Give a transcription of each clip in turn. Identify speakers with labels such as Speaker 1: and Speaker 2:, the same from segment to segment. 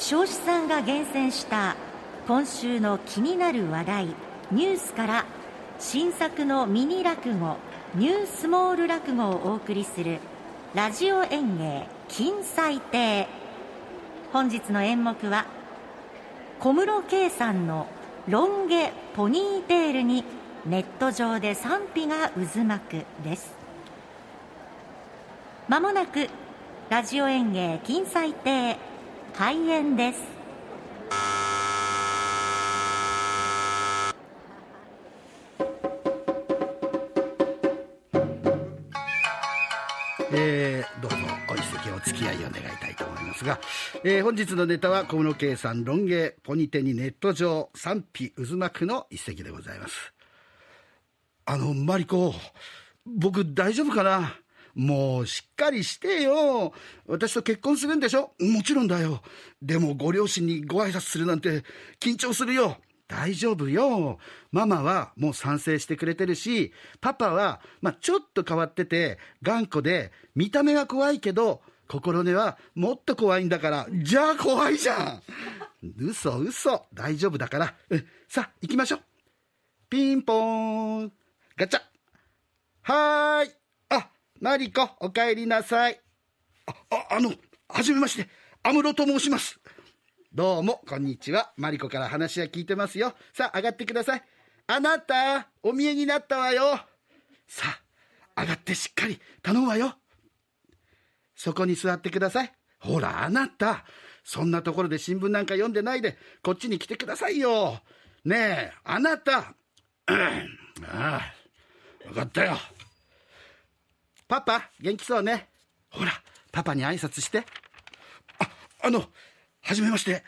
Speaker 1: 彰子さんが厳選した今週の気になる話題ニュースから新作のミニ落語ニュースモール落語をお送りするラジオ演芸金彩亭。本日の演目は小室圭さんのロン毛ポニーテールにネット上で賛否が渦巻くです。まもなくラジオ演芸金彩亭。開演です。
Speaker 2: えー、どうぞお一席お付き合いを願いたいと思いますが、えー、本日のネタは小室圭さんロン毛ポニテにネット上賛否渦巻くの一席でございます。あのマリコ僕大丈夫かな？もうしっかりしてよ私と結婚するんでしょ？もちろんだよでもご両親にご挨拶するなんて緊張するよ大丈夫よ。ママはもう賛成してくれてるし、パパは、まあ、ちょっと変わってて、頑固で、見た目は怖いけど、心根はもっと怖いんだから、じゃあ怖いじゃん。嘘嘘。大丈夫だから。さあ、行きましょう。ピンポーン。ガチャ。はーい。あ、マリコ、お帰りなさい。あ、あ、あの、はじめまして、アムロと申します。どうも、こんにちは。マリコから話は聞いてますよ。さあ、上がってください。あなた、お見えになったわよ。さあ、上がってしっかり頼むわよ。そこに座ってください。ほら、あなた、そんなところで新聞なんか読んでないで、こっちに来てくださいよ。ねえ、あなた。うん、ああ、わかったよ。パパ、元気そうね。ほら、パパに挨拶して。あ、あの、はじめまして。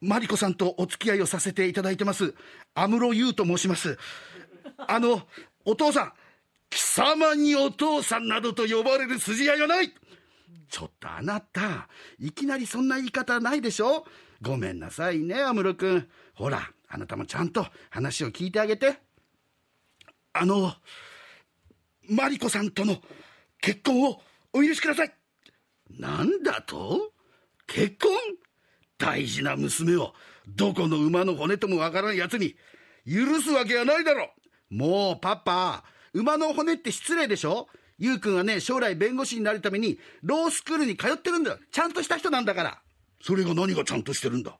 Speaker 2: マリコさんとお付き合いをさせていただいてます。安室優と申します。あの、お父さん、貴様にお父さんなどと呼ばれる筋合いはないちょっとあなた、いきなりそんな言い方ないでしょごめんなさいね、安室君。ほら、あなたもちゃんと話を聞いてあげて。あの、マリコさんとの結婚をお許しください。なんだと？結婚？大事な娘をどこの馬の骨ともわからん奴に許すわけはないだろもうパパ馬の骨って失礼でしょ？ゆうくんはね将来弁護士になるためにロースクールに通ってるんだよ。ちゃんとした人なんだから。それが何がちゃんとしてるんだ？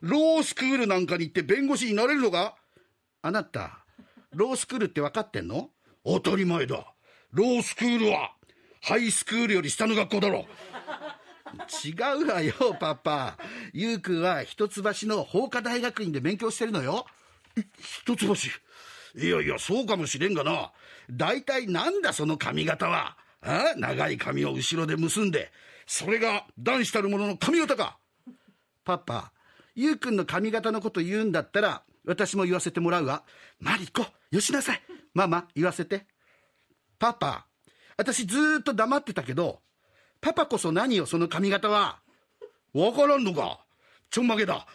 Speaker 2: ロースクールなんかに行って弁護士になれるのか？あなたロースクールって分かってんの？当たり前だ。ロースクールはハイスクールより下の学校だろ違うわよ、パパ。ゆうくんは一橋の法科大学院で勉強してるのよ。一橋いやいや、そうかもしれんがな。大体なんだその髪型は。あ長い髪を後ろで結んで。それが男子たる者の髪型か。パパ、ゆうくんの髪型のこと言うんだったら、私も言わせてもらうわ。マリコ、よしなさい。ママ、言わせて。パパ、私ずっと黙ってたけど、パパこそ何よ、その髪型は。わからんのかちょんまげだ。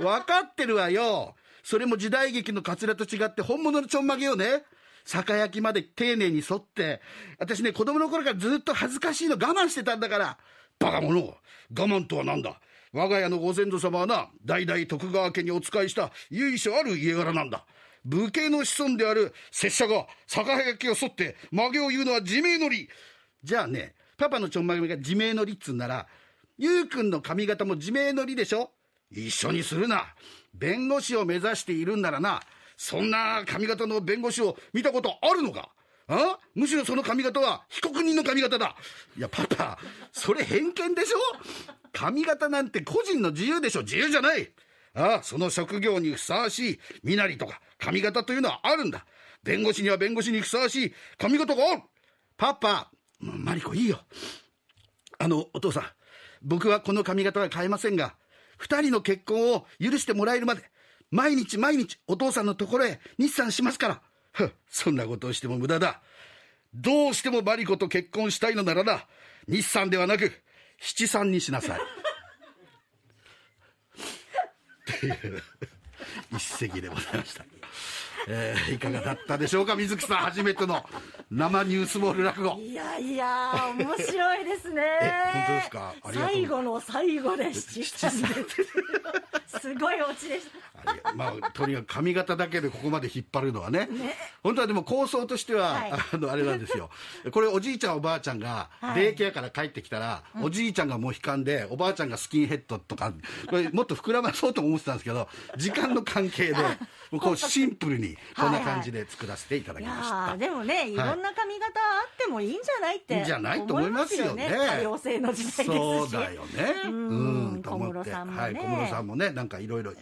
Speaker 2: わかってるわよ。それも時代劇のカツラと違って本物のちょんまげよね。酒焼きまで丁寧に沿って。私ね、子供の頃からずっと恥ずかしいの我慢してたんだから。バカ者。我慢とは何だ。我が家のご先祖様はな、代々徳川家にお仕えした由緒ある家柄なんだ。武家の子孫である拙者が酒焼きを沿って曲げを言うのは自明の理。じゃあね、パパのちょんまげが自明の理っつんなら、ゆうくんの髪型も自明の理でしょ？一緒にするな。弁護士を目指しているんならな、そんな髪型の弁護士を見たことあるのか？あ？むしろその髪型は被告人の髪型だ。いや、パパ、それ偏見でしょ？髪型なんて個人の自由でしょ？自由じゃないああ、その職業にふさわしい身なりとか髪型というのはあるんだ。弁護士には弁護士にふさわしい髪型がある。パパ、マリコいいよ。あの、お父さん、僕はこの髪型は変えませんが、二人の結婚を許してもらえるまで、毎日毎日お父さんのところへ日産しますから。そんなことをしても無駄だ。どうしてもマリコと結婚したいのならな、日産ではなく、七三にしなさい。っていう一席でございました。えー、いかがだったでしょうか水木さん初めての生ニュースモール落語。
Speaker 1: いやいや面白いですね。
Speaker 2: え本当ですか？
Speaker 1: 最後の最後で七三ですすごいオチでした。
Speaker 2: まあとにかく髪型だけでここまで引っ張るのはね。本当はでも構想としては、
Speaker 1: はい。
Speaker 2: あのあれなんですよ。これおじいちゃんおばあちゃんが
Speaker 1: はい。
Speaker 2: デイケアから帰ってきたら、おじいちゃんがモヒカンでおばあちゃんがスキンヘッドとかこれもっと膨らまそうとも思ってたんですけど時間の関係で こうシンプルにこんな感じで作らせていただ
Speaker 1: い
Speaker 2: きました、
Speaker 1: やーでもねいろんな髪型あってもいいんじゃないって
Speaker 2: いいんじゃないと思いますよね。
Speaker 1: 多様性の時代ですし。
Speaker 2: そうだよね。
Speaker 1: うん。
Speaker 2: と思って。
Speaker 1: 小室さんもね。
Speaker 2: はい、小室さんもね、なんかいろいろ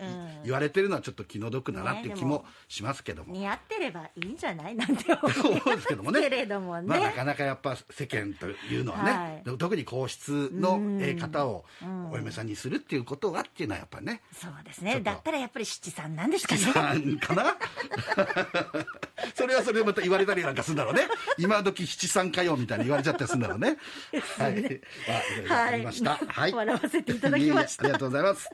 Speaker 2: 言われてるのはちょっと気の毒だなっていう気もしますけども。
Speaker 1: 似合ってればいいんじゃない？なんて思
Speaker 2: 思うんですけどもね。
Speaker 1: けれどもね。
Speaker 2: まあ、なかなかやっぱ世間というのはね、
Speaker 1: はい。
Speaker 2: 特に皇室のえー方をお嫁さん。にするっていうことはっていうのはやっぱね、
Speaker 1: そうですねだったらやっぱり七三なん。ですかね
Speaker 2: なんかな それはそれでまた言われたりなんかするんだろうね。今時七三かよみたいに言われちゃったりするんだろうね。はい。まあ、いろいろありました。はい。
Speaker 1: 笑わせていただきました
Speaker 2: ありがとうございます。